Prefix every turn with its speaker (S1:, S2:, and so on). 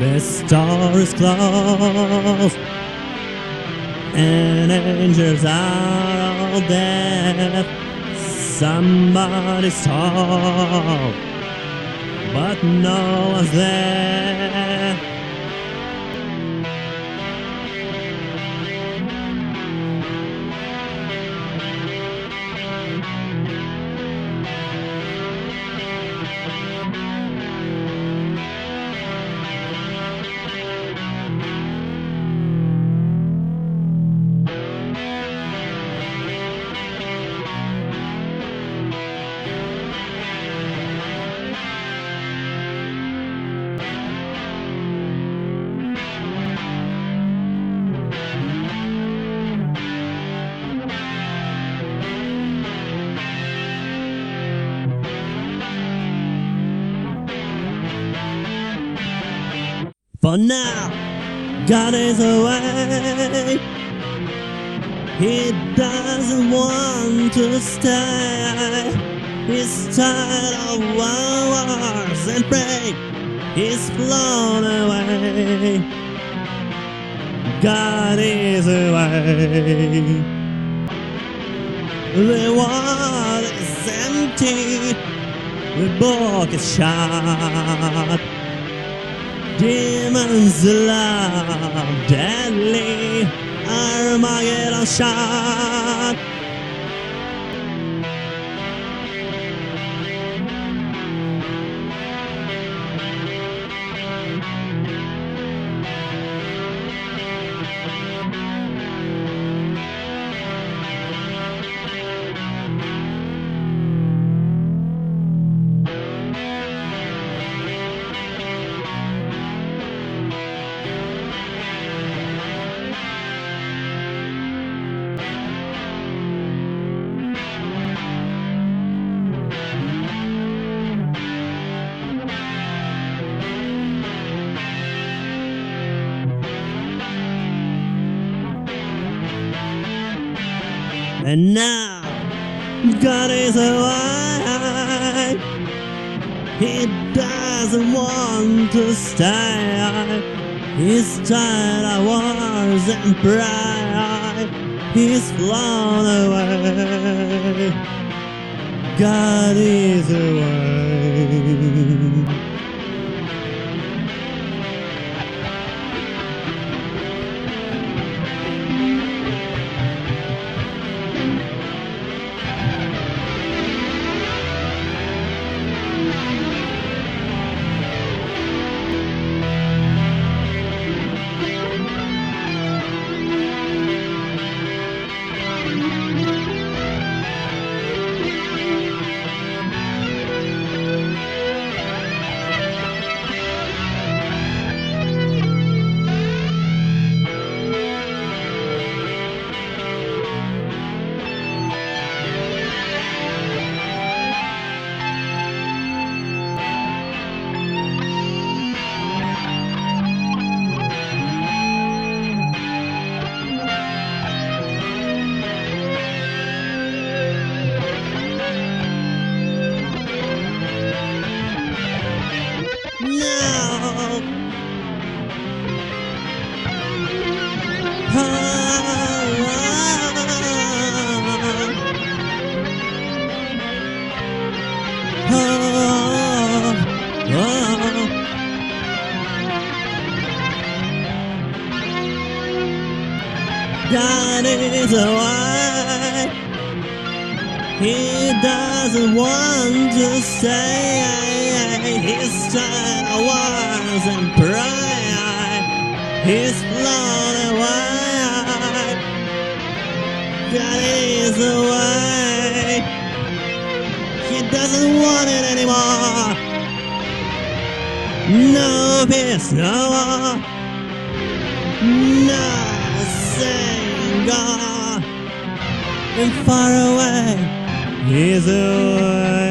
S1: The store is closed, and angels are all dead. Somebody's told, but no one's there. For now, God is away. He doesn't want to stay. He's tired of wars and pray. He's flown away. God is away. The world is empty. The book is shut. Demons love deadly Armageddon shot And now God is away. He doesn't want to stay. He's tired of wars and pride. He's flown away. God is away. God is away. He doesn't want to stay. He's tired doesn't want it anymore. No peace, no war. Nothing gone and far away is away.